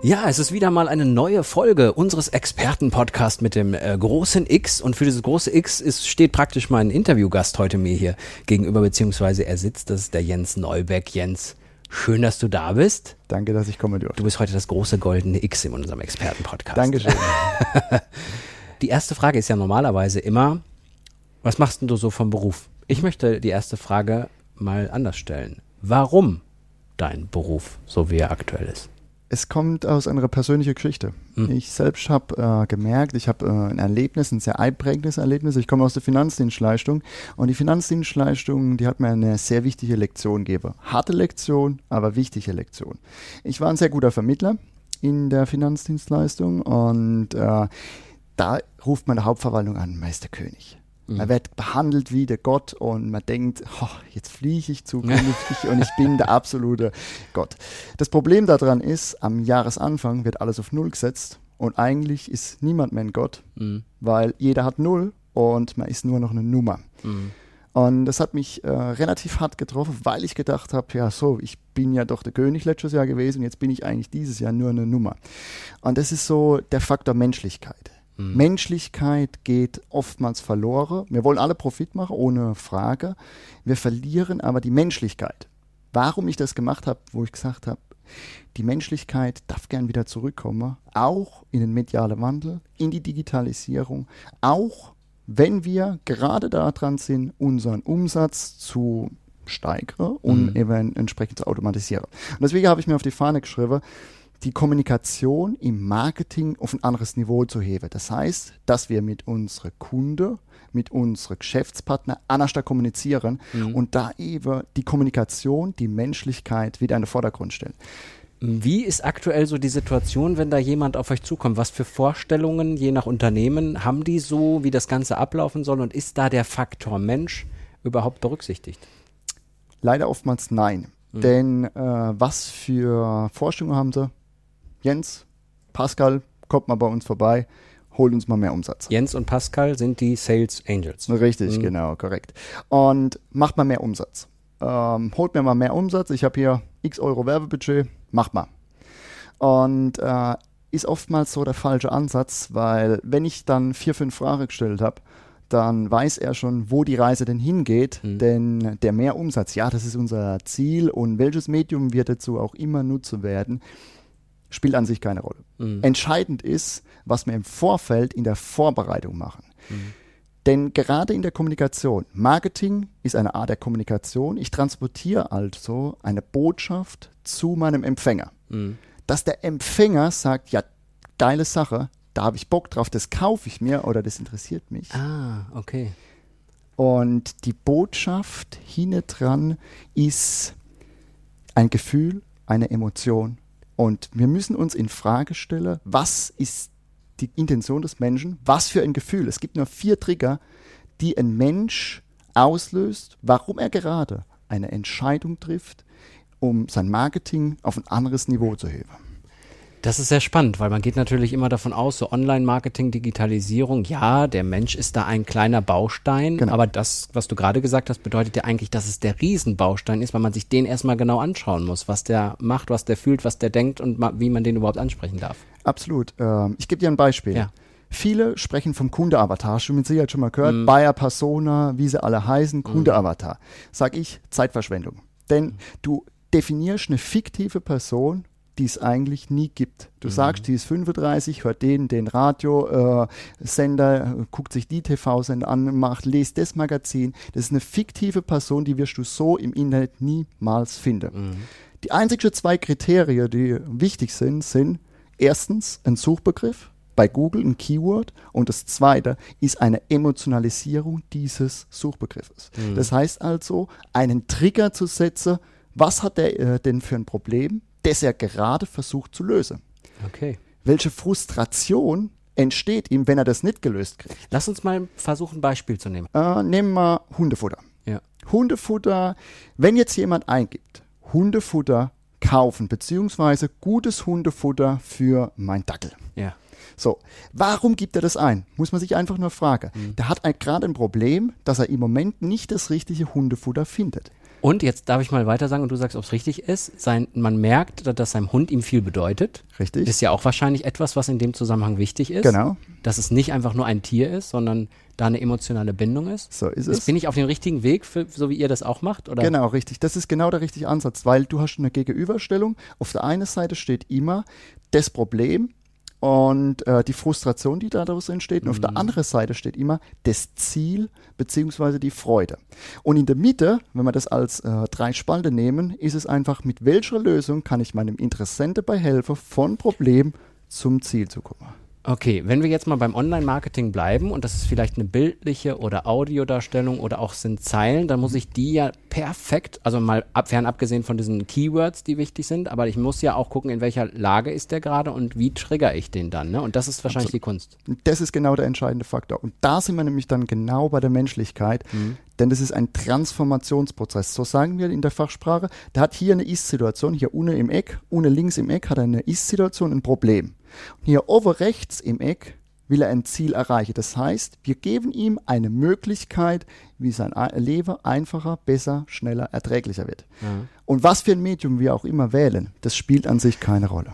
Ja, es ist wieder mal eine neue Folge unseres Expertenpodcasts mit dem äh, großen X. Und für dieses große X ist, steht praktisch mein Interviewgast heute mir hier gegenüber, beziehungsweise er sitzt. Das ist der Jens Neubeck. Jens, schön, dass du da bist. Danke, dass ich kommen durfte. Du bist heute das große goldene X in unserem Expertenpodcast. Dankeschön. die erste Frage ist ja normalerweise immer, was machst denn du so vom Beruf? Ich möchte die erste Frage mal anders stellen. Warum dein Beruf, so wie er aktuell ist? Es kommt aus einer persönlichen Geschichte. Mhm. Ich selbst habe äh, gemerkt, ich habe äh, ein Erlebnis, ein sehr einprägendes Erlebnis. Ich komme aus der Finanzdienstleistung und die Finanzdienstleistung, die hat mir eine sehr wichtige Lektion gegeben. Harte Lektion, aber wichtige Lektion. Ich war ein sehr guter Vermittler in der Finanzdienstleistung und äh, da ruft meine Hauptverwaltung an, Meister König. Man mhm. wird behandelt wie der Gott und man denkt, oh, jetzt fliege ich zukünftig und ich bin der absolute Gott. Das Problem daran ist, am Jahresanfang wird alles auf Null gesetzt und eigentlich ist niemand mehr ein Gott, mhm. weil jeder hat Null und man ist nur noch eine Nummer. Mhm. Und das hat mich äh, relativ hart getroffen, weil ich gedacht habe, ja so, ich bin ja doch der König letztes Jahr gewesen, jetzt bin ich eigentlich dieses Jahr nur eine Nummer. Und das ist so der Faktor Menschlichkeit. Mhm. Menschlichkeit geht oftmals verloren. Wir wollen alle Profit machen, ohne Frage. Wir verlieren aber die Menschlichkeit. Warum ich das gemacht habe, wo ich gesagt habe, die Menschlichkeit darf gern wieder zurückkommen, auch in den medialen Wandel, in die Digitalisierung, auch wenn wir gerade daran sind, unseren Umsatz zu steigern und mhm. eben entsprechend zu automatisieren. Und deswegen habe ich mir auf die Fahne geschrieben, die Kommunikation im Marketing auf ein anderes Niveau zu heben. Das heißt, dass wir mit unseren Kunden, mit unseren Geschäftspartnern anders kommunizieren mhm. und da eben die Kommunikation, die Menschlichkeit wieder in den Vordergrund stellen. Wie ist aktuell so die Situation, wenn da jemand auf euch zukommt? Was für Vorstellungen, je nach Unternehmen, haben die so, wie das Ganze ablaufen soll? Und ist da der Faktor Mensch überhaupt berücksichtigt? Leider oftmals nein. Mhm. Denn äh, was für Vorstellungen haben sie? Jens, Pascal, kommt mal bei uns vorbei, holt uns mal mehr Umsatz. Jens und Pascal sind die Sales Angels. Richtig, mhm. genau, korrekt. Und macht mal mehr Umsatz. Ähm, holt mir mal mehr Umsatz. Ich habe hier x Euro Werbebudget, macht mal. Und äh, ist oftmals so der falsche Ansatz, weil wenn ich dann vier, fünf Fragen gestellt habe, dann weiß er schon, wo die Reise denn hingeht, mhm. denn der Mehrumsatz, ja, das ist unser Ziel und welches Medium wird dazu auch immer nutzen werden, spielt an sich keine Rolle. Mhm. Entscheidend ist, was wir im Vorfeld in der Vorbereitung machen. Mhm. Denn gerade in der Kommunikation, Marketing ist eine Art der Kommunikation. Ich transportiere also eine Botschaft zu meinem Empfänger. Mhm. Dass der Empfänger sagt, ja, geile Sache, da habe ich Bock drauf, das kaufe ich mir oder das interessiert mich. Ah, okay. Und die Botschaft hinten dran ist ein Gefühl, eine Emotion und wir müssen uns in Frage stellen, was ist die Intention des Menschen, was für ein Gefühl. Es gibt nur vier Trigger, die ein Mensch auslöst, warum er gerade eine Entscheidung trifft, um sein Marketing auf ein anderes Niveau zu heben. Das ist sehr spannend, weil man geht natürlich immer davon aus, so Online-Marketing, Digitalisierung, ja, der Mensch ist da ein kleiner Baustein, genau. aber das, was du gerade gesagt hast, bedeutet ja eigentlich, dass es der Riesenbaustein ist, weil man sich den erstmal genau anschauen muss, was der macht, was der fühlt, was der denkt und wie man den überhaupt ansprechen darf. Absolut. Ähm, ich gebe dir ein Beispiel. Ja. Viele sprechen vom Kunde-Avatar, du mit Sicherheit schon mal gehört, mm. Bayer Persona, wie sie alle heißen, Kunde-Avatar. Sag ich, Zeitverschwendung. Denn mm. du definierst eine fiktive Person die es eigentlich nie gibt. Du mhm. sagst, die ist 35, hört den, den Radiosender, äh, guckt sich die TV-Sender an, macht, lest das Magazin. Das ist eine fiktive Person, die wirst du so im Internet niemals finden. Mhm. Die einzigen zwei Kriterien, die wichtig sind, sind erstens ein Suchbegriff, bei Google ein Keyword und das zweite ist eine Emotionalisierung dieses Suchbegriffes. Mhm. Das heißt also, einen Trigger zu setzen, was hat der äh, denn für ein Problem? Das er gerade versucht zu lösen. Okay. Welche Frustration entsteht ihm, wenn er das nicht gelöst kriegt? Lass uns mal versuchen, ein Beispiel zu nehmen. Äh, nehmen wir Hundefutter. Ja. Hundefutter, wenn jetzt jemand eingibt, Hundefutter kaufen, beziehungsweise gutes Hundefutter für mein Dackel. Ja. So, warum gibt er das ein? Muss man sich einfach nur fragen. Mhm. Der hat gerade ein Problem, dass er im Moment nicht das richtige Hundefutter findet. Und jetzt darf ich mal weiter sagen und du sagst, ob es richtig ist. Sein, man merkt, dass seinem Hund ihm viel bedeutet. Richtig? Ist ja auch wahrscheinlich etwas, was in dem Zusammenhang wichtig ist. Genau. Dass es nicht einfach nur ein Tier ist, sondern da eine emotionale Bindung ist. So ist es. Bin ich auf dem richtigen Weg, für, so wie ihr das auch macht? Oder? Genau, richtig. Das ist genau der richtige Ansatz, weil du hast eine Gegenüberstellung. Auf der einen Seite steht immer das Problem und äh, die Frustration, die daraus entsteht. Und auf der anderen Seite steht immer das Ziel beziehungsweise die Freude. Und in der Mitte, wenn wir das als äh, drei Spalte nehmen, ist es einfach, mit welcher Lösung kann ich meinem Interessenten bei helfen, von Problem zum Ziel zu kommen. Okay, wenn wir jetzt mal beim Online-Marketing bleiben und das ist vielleicht eine bildliche oder Audiodarstellung oder auch sind Zeilen, dann muss ich die ja perfekt, also mal ab, fern abgesehen von diesen Keywords, die wichtig sind, aber ich muss ja auch gucken, in welcher Lage ist der gerade und wie trigger ich den dann. Ne? Und das ist wahrscheinlich die Kunst. Das ist genau der entscheidende Faktor. Und da sind wir nämlich dann genau bei der Menschlichkeit, denn das ist ein Transformationsprozess. So sagen wir in der Fachsprache. Der hat hier eine Ist-Situation, hier unten im Eck, unten links im Eck hat er eine Ist-Situation, ein Problem. Und hier oben rechts im Eck will er ein Ziel erreichen. Das heißt, wir geben ihm eine Möglichkeit, wie sein Leben einfacher, besser, schneller, erträglicher wird. Und was für ein Medium wir auch immer wählen, das spielt an sich keine Rolle.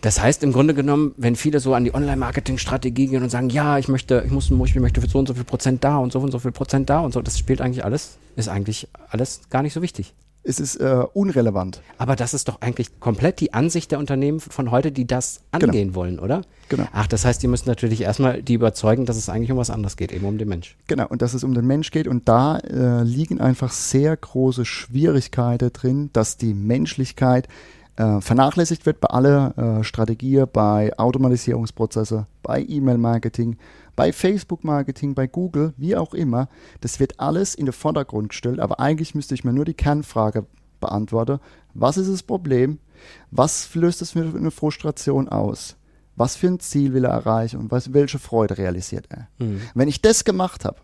Das heißt im Grunde genommen, wenn viele so an die Online-Marketing-Strategie gehen und sagen, ja, ich möchte, ich muss, ich möchte für so und so viel Prozent da und so und so viel Prozent da und so, das spielt eigentlich alles, ist eigentlich alles gar nicht so wichtig. Es ist äh, unrelevant. Aber das ist doch eigentlich komplett die Ansicht der Unternehmen von heute, die das angehen wollen, oder? Genau. Ach, das heißt, ihr müsst natürlich erstmal die überzeugen, dass es eigentlich um was anderes geht, eben um den Mensch. Genau, und dass es um den Mensch geht. Und da äh, liegen einfach sehr große Schwierigkeiten drin, dass die Menschlichkeit äh, vernachlässigt wird bei aller äh, Strategie, bei Automatisierungsprozesse, bei E-Mail-Marketing, bei Facebook-Marketing, bei Google, wie auch immer. Das wird alles in den Vordergrund gestellt, aber eigentlich müsste ich mir nur die Kernfrage beantworten. Was ist das Problem? Was löst es für eine Frustration aus? Was für ein Ziel will er erreichen und was, welche Freude realisiert er? Wenn ich das gemacht habe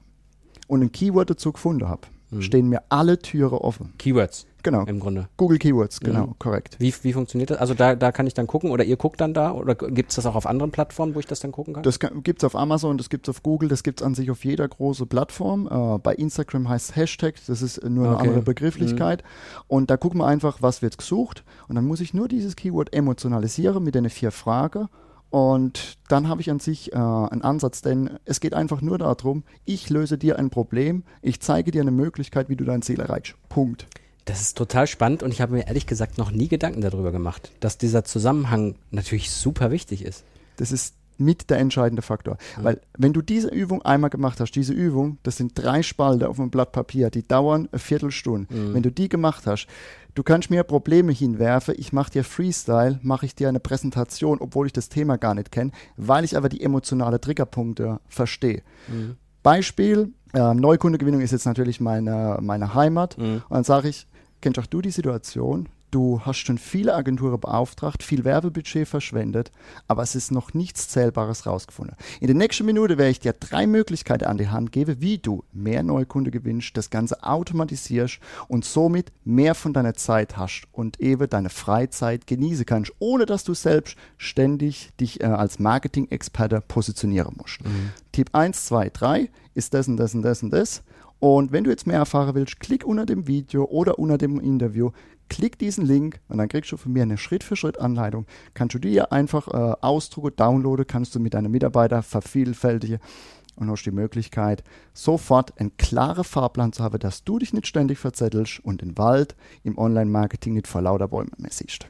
und ein Keyword dazu gefunden habe, stehen mir alle Türen offen. Keywords Genau. im Grunde. Google Keywords, genau, Mhm. korrekt. Wie, wie funktioniert das? Also da, da kann ich dann gucken oder ihr guckt dann da oder gibt es das auch auf anderen Plattformen, wo ich das dann gucken kann? Das gibt es auf Amazon, das gibt es auf Google, das gibt es an sich auf jeder großen Plattform. Äh, bei Instagram heißt es Hashtag, das ist nur eine Okay. Mhm. andere Begrifflichkeit. Und da gucken wir einfach, was wird gesucht. Und dann muss ich nur dieses Keyword emotionalisieren mit den vier Fragen. Und dann habe ich an sich äh, einen Ansatz, denn es geht einfach nur darum, ich löse dir ein Problem, ich zeige dir eine Möglichkeit, wie du dein Ziel erreichst. Punkt. Das ist total spannend und ich habe mir ehrlich gesagt noch nie Gedanken darüber gemacht, dass dieser Zusammenhang natürlich super wichtig ist. Das ist mit der entscheidende Faktor. Weil wenn du diese Übung einmal gemacht hast, diese Übung, das sind drei Spalte auf einem Blatt Papier, die dauern eine Viertelstunde. Wenn du die gemacht hast, du kannst mir Probleme hinwerfen, ich mache dir Freestyle, mache ich dir eine Präsentation, obwohl ich das Thema gar nicht kenne, weil ich aber die emotionale Triggerpunkte verstehe. Beispiel, äh, Neukundegewinnung ist jetzt natürlich meine, meine Heimat. Und dann sage ich, kennst auch du die Situation? Du hast schon viele Agenturen beauftragt, viel Werbebudget verschwendet, aber es ist noch nichts Zählbares rausgefunden. In der nächsten Minute werde ich dir drei Möglichkeiten an die Hand geben, wie du mehr Neukunde gewinnst, das Ganze automatisierst und somit mehr von deiner Zeit hast und eben deine Freizeit genießen kannst, ohne dass du selbst ständig dich äh, als Marketing-Experte positionieren musst. Tipp 1, 2, 3 ist das und das und das und das. Und wenn du jetzt mehr erfahren willst, klick unter dem Video oder unter dem Interview, klick diesen Link und dann kriegst du von mir eine Schritt-für-Schritt-Anleitung. Kannst du dir einfach äh, ausdrucken, downloaden, kannst du mit deinen Mitarbeitern vervielfältigen und hast die Möglichkeit, sofort einen klaren Fahrplan zu haben, dass du dich nicht ständig verzettelst und den Wald im Online-Marketing nicht vor lauter Bäumen mehr siehst.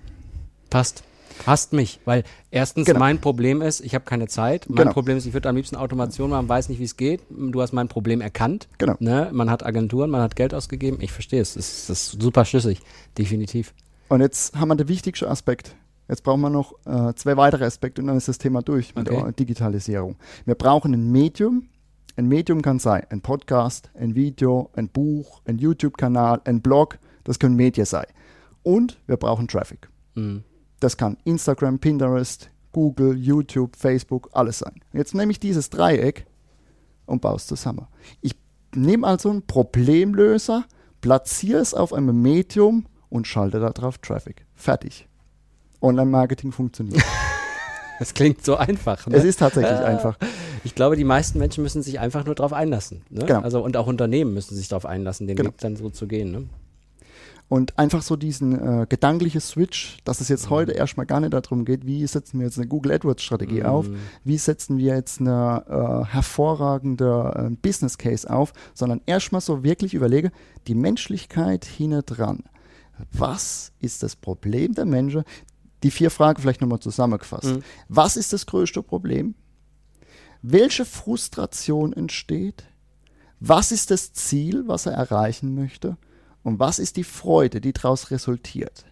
Passt. Passt mich, weil erstens Genau. mein Problem ist, ich habe keine Zeit. Mein Genau. Problem ist, ich würde am liebsten Automation machen, weiß nicht, wie es geht. Du hast mein Problem erkannt. Genau. Ne? Man hat Agenturen, man hat Geld ausgegeben. Ich verstehe es. Das ist, das ist super schlüssig, definitiv. Und jetzt haben wir den wichtigsten Aspekt. Jetzt brauchen wir noch äh, zwei weitere Aspekte und dann ist das Thema durch mit Okay. der Digitalisierung. Wir brauchen ein Medium. Ein Medium kann sein ein Podcast, ein Video, ein Buch, ein YouTube-Kanal, ein Blog. Das können Medien sein. Und wir brauchen Traffic. Mhm. Das kann Instagram, Pinterest, Google, YouTube, Facebook, alles sein. Jetzt nehme ich dieses Dreieck und baue es zusammen. Ich nehme also einen Problemlöser platziere es auf einem Medium und schalte darauf Traffic. Fertig. Online-Marketing funktioniert. Das klingt so einfach. Ne? Es ist tatsächlich äh, einfach. Ich glaube, die meisten Menschen müssen sich einfach nur darauf einlassen. Ne? Genau. Also, und auch Unternehmen müssen sich darauf einlassen, den genau. Weg dann so zu gehen. Ne? Und einfach so diesen äh, gedankliche Switch, dass es jetzt mhm. heute erstmal gar nicht darum geht, wie setzen wir jetzt eine Google AdWords Strategie mhm. auf, wie setzen wir jetzt eine äh, hervorragende äh, Business Case auf, sondern erstmal so wirklich überlege, die Menschlichkeit hinten dran. Was ist das Problem der Menschen? Die vier Fragen vielleicht nochmal zusammengefasst. Mhm. Was ist das größte Problem? Welche Frustration entsteht? Was ist das Ziel, was er erreichen möchte? Und was ist die Freude, die daraus resultiert?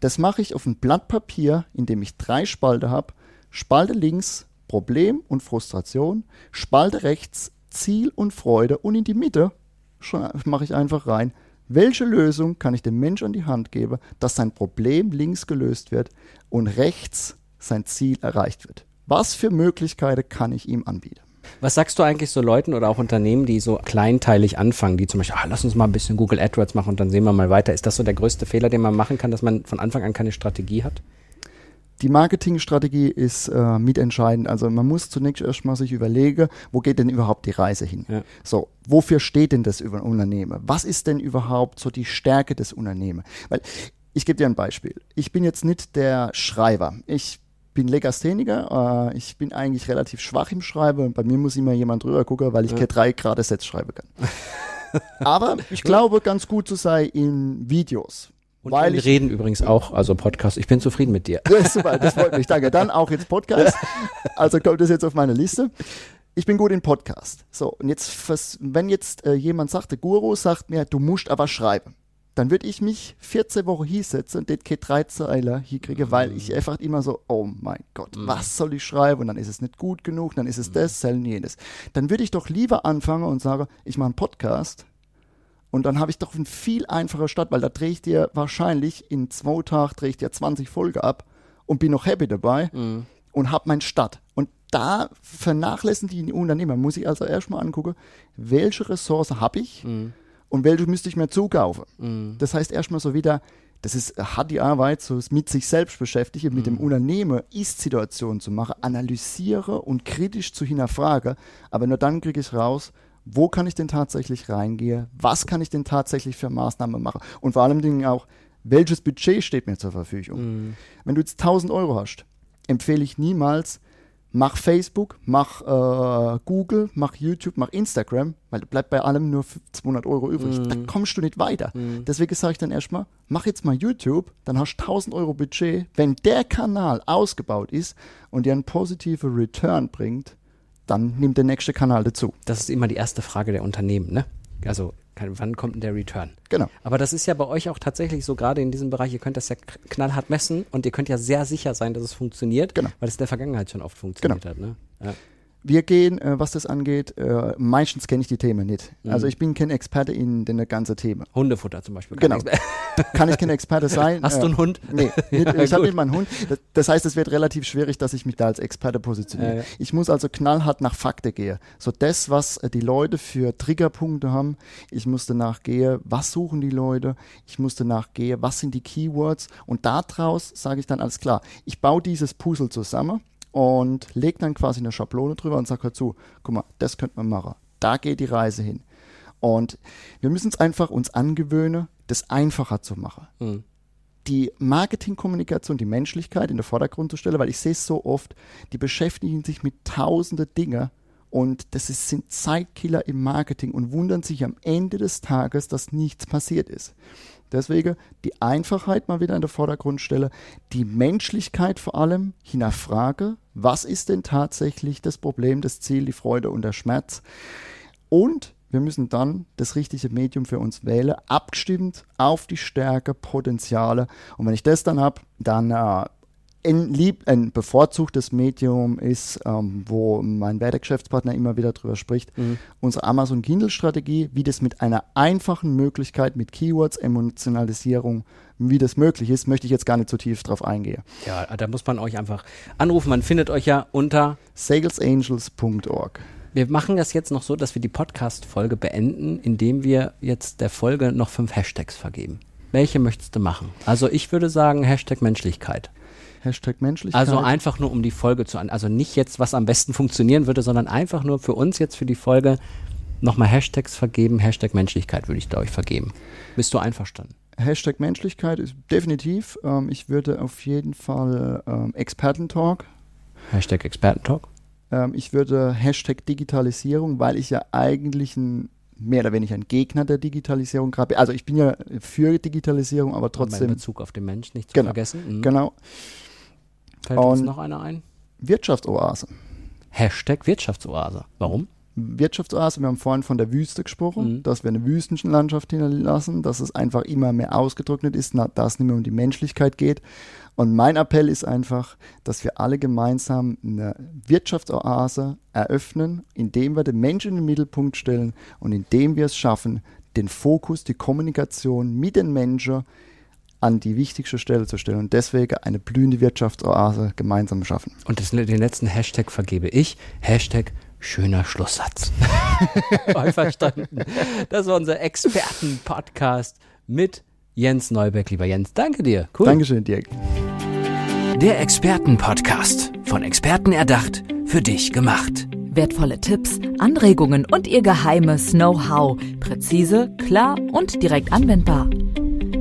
Das mache ich auf ein Blatt Papier, in dem ich drei Spalte habe. Spalte links Problem und Frustration, Spalte rechts Ziel und Freude und in die Mitte mache ich einfach rein, welche Lösung kann ich dem Mensch an die Hand geben, dass sein Problem links gelöst wird und rechts sein Ziel erreicht wird. Was für Möglichkeiten kann ich ihm anbieten? Was sagst du eigentlich so Leuten oder auch Unternehmen, die so kleinteilig anfangen, die zum Beispiel, ah, lass uns mal ein bisschen Google AdWords machen und dann sehen wir mal weiter. Ist das so der größte Fehler, den man machen kann, dass man von Anfang an keine Strategie hat? Die Marketingstrategie ist äh, mitentscheidend. Also man muss zunächst erstmal sich überlegen, wo geht denn überhaupt die Reise hin? Ja. So, wofür steht denn das Unternehmen? Was ist denn überhaupt so die Stärke des Unternehmens? Weil ich gebe dir ein Beispiel. Ich bin jetzt nicht der Schreiber. Ich bin Legastheniker. Äh, ich bin eigentlich relativ schwach im Schreiben und bei mir muss immer jemand drüber gucken, weil ich ja. keine drei Grad Sätze schreiben kann. Aber ich glaube, ganz gut zu sein in Videos. Und weil wir reden übrigens auch, also Podcast. Ich bin zufrieden mit dir. Ja, super, das freut mich. Danke. Dann auch jetzt Podcast. Also kommt das jetzt auf meine Liste. Ich bin gut in Podcast. So, und jetzt, wenn jetzt äh, jemand sagt, der Guru sagt mir, du musst aber schreiben dann würde ich mich 14 Wochen hinsetzen und das geht drei Zeiler hinkriege, weil ich mhm. einfach immer so, oh mein Gott, mhm. was soll ich schreiben? Und dann ist es nicht gut genug, dann ist es mhm. das, selten jenes. Dann würde ich doch lieber anfangen und sagen, ich mache einen Podcast und dann habe ich doch eine viel einfache Stadt, weil da drehe ich dir wahrscheinlich in zwei Tagen drehe ich dir 20 Folgen ab und bin noch happy dabei mhm. und habe meinen Stadt. Und da vernachlässigen die Unternehmer, muss ich also erstmal angucken, welche Ressource habe ich? Mhm und welche müsste ich mir zukaufen. Mhm. Das heißt erstmal so wieder, das ist hat die Arbeit, so mit sich selbst beschäftige, mit mhm. dem Unternehmen Ist-Situation zu machen, analysiere und kritisch zu hinterfragen, aber nur dann kriege ich raus, wo kann ich denn tatsächlich reingehen, was kann ich denn tatsächlich für Maßnahmen machen und vor allem auch, welches Budget steht mir zur Verfügung. Mhm. Wenn du jetzt 1000 Euro hast, empfehle ich niemals, mach Facebook, mach äh, Google, mach YouTube, mach Instagram, weil du bleibt bei allem nur 200 Euro übrig. Mm. Da kommst du nicht weiter. Mm. Deswegen sage ich dann erstmal, mach jetzt mal YouTube, dann hast du 1000 Euro Budget. Wenn der Kanal ausgebaut ist und dir einen positiven Return bringt, dann nimmt der nächste Kanal dazu. Das ist immer die erste Frage der Unternehmen, ne? Also wann kommt denn der Return? Genau. Aber das ist ja bei euch auch tatsächlich so, gerade in diesem Bereich, ihr könnt das ja knallhart messen und ihr könnt ja sehr sicher sein, dass es funktioniert, genau. weil es in der Vergangenheit schon oft funktioniert genau. hat. Ne? Ja. Wir gehen, äh, was das angeht, äh, meistens kenne ich die Themen nicht. Mhm. Also ich bin kein Experte in den ganzen Themen. Hundefutter zum Beispiel. Genau. Kann ich kein Experte sein. Hast äh, du einen Hund? Nee, nicht, ja, ich habe nicht mal einen Hund. Das, das, heißt, es wird relativ schwierig, dass ich mich da als Experte positioniere. Ja, ja. Ich muss also knallhart nach Fakten gehen. So das, was äh, die Leute für Triggerpunkte haben. Ich muss danach gehen, was suchen die Leute. Ich muss danach gehen, was sind die Keywords. Und daraus sage ich dann alles klar. Ich baue dieses Puzzle zusammen und lege dann quasi eine Schablone drüber und sage dazu, guck mal, das könnte man machen. Da geht die Reise hin. Und wir müssen es einfach uns angewöhnen, das einfacher zu machen. Mhm. Die Marketingkommunikation, die Menschlichkeit in den Vordergrund zu stellen, weil ich sehe es so oft, die beschäftigen sich mit tausende Dinge und das ist, sind Zeitkiller im Marketing und wundern sich am Ende des Tages, dass nichts passiert ist. Deswegen die Einfachheit mal wieder in den Vordergrund stelle, die Menschlichkeit vor allem hinterfrage, was ist denn tatsächlich das Problem, das Ziel, die Freude und der Schmerz. Und wir müssen dann das richtige Medium für uns wählen, abgestimmt auf die Stärke, Potenziale. Und wenn ich das dann habe, dann äh, ein, lieb, ein bevorzugtes Medium ist, ähm, wo mein Wertegeschäftspartner immer wieder drüber spricht, mhm. unsere Amazon Kindle-Strategie, wie das mit einer einfachen Möglichkeit mit Keywords, Emotionalisierung, wie das möglich ist, möchte ich jetzt gar nicht so tief drauf eingehen. Ja, da muss man euch einfach anrufen. Man findet euch ja unter salesangels.org. Wir machen das jetzt noch so, dass wir die Podcast-Folge beenden, indem wir jetzt der Folge noch fünf Hashtags vergeben. Welche möchtest du machen? Also ich würde sagen Hashtag Menschlichkeit. Hashtag Menschlichkeit. Also einfach nur um die Folge zu an. Also nicht jetzt, was am besten funktionieren würde, sondern einfach nur für uns jetzt für die Folge nochmal Hashtags vergeben. Hashtag Menschlichkeit würde ich, glaube ich, vergeben. Bist du einverstanden? Hashtag Menschlichkeit ist definitiv. Ähm, ich würde auf jeden Fall ähm, Expertentalk. Hashtag Expertentalk. Ähm, ich würde Hashtag Digitalisierung, weil ich ja eigentlich ein mehr oder weniger ein Gegner der Digitalisierung gerade. Also ich bin ja für Digitalisierung, aber trotzdem. In Bezug auf den Mensch nicht zu genau, vergessen. Mhm. Genau. Fällt Und uns noch einer ein? Wirtschaftsoase. Hashtag Wirtschaftsoase. Warum? Wirtschaftsoase, wir haben vorhin von der Wüste gesprochen, mhm. dass wir eine Wüstenlandschaft hinterlassen, dass es einfach immer mehr ausgetrocknet ist, dass es nicht mehr um die Menschlichkeit geht. Und mein Appell ist einfach, dass wir alle gemeinsam eine Wirtschaftsoase eröffnen, indem wir den Menschen in den Mittelpunkt stellen und indem wir es schaffen, den Fokus, die Kommunikation mit den Menschen an die wichtigste Stelle zu stellen und deswegen eine blühende Wirtschaftsoase gemeinsam schaffen. Und das, den letzten Hashtag vergebe ich. Hashtag schöner Schlusssatz. Verstanden. Das war unser Experten-Podcast mit Jens Neubeck. Lieber Jens, danke dir. Cool. Dankeschön, Dirk. Der Experten-Podcast. Von Experten erdacht, für dich gemacht. Wertvolle Tipps, Anregungen und ihr geheimes Know-how. Präzise, klar und direkt anwendbar.